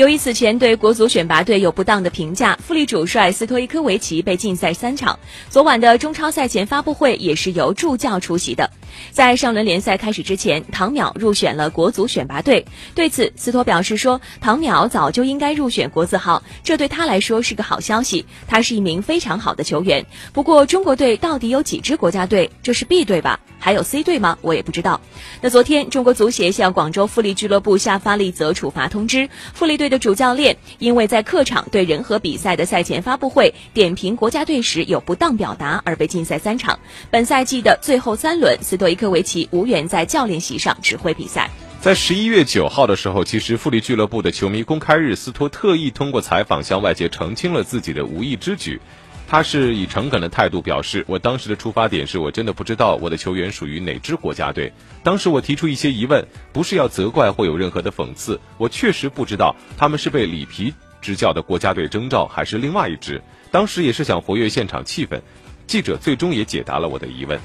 由于此前对国足选拔队有不当的评价，富力主帅斯托伊科维奇被禁赛三场。昨晚的中超赛前发布会也是由助教出席的。在上轮联赛开始之前，唐淼入选了国足选拔队。对此，斯托表示说，唐淼早就应该入选国字号，这对他来说是个好消息。他是一名非常好的球员。不过，中国队到底有几支国家队？这是 B 队吧？还有 C 队吗？我也不知道。那昨天，中国足协向广州富力俱乐部下发了一则处罚通知，富力队的主教练因为在客场对仁和比赛的赛前发布会点评国家队时有不当表达而被禁赛三场。本赛季的最后三轮，斯托伊科维奇无缘在教练席上指挥比赛。在十一月九号的时候，其实富力俱乐部的球迷公开日，斯托特意通过采访向外界澄清了自己的无意之举。他是以诚恳的态度表示，我当时的出发点是我真的不知道我的球员属于哪支国家队。当时我提出一些疑问，不是要责怪或有任何的讽刺，我确实不知道他们是被里皮执教的国家队征召，还是另外一支。当时也是想活跃现场气氛。记者最终也解答了我的疑问。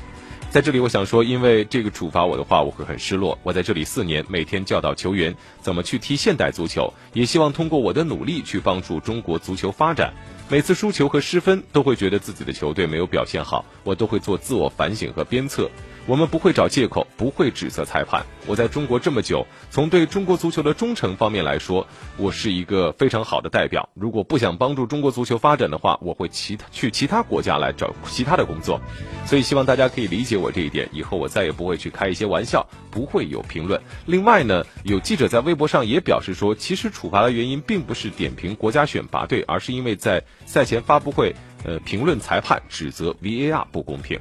在这里，我想说，因为这个处罚我的话，我会很失落。我在这里四年，每天教导球员怎么去踢现代足球，也希望通过我的努力去帮助中国足球发展。每次输球和失分，都会觉得自己的球队没有表现好，我都会做自我反省和鞭策。我们不会找借口，不会指责裁判。我在中国这么久，从对中国足球的忠诚方面来说，我是一个非常好的代表。如果不想帮助中国足球发展的话，我会其他去其他国家来找其他的工作。所以希望大家可以理解我这一点，以后我再也不会去开一些玩笑，不会有评论。另外呢，有记者在微博上也表示说，其实处罚的原因并不是点评国家选拔队，而是因为在赛前发布会，呃，评论裁判，指责 VAR 不公平。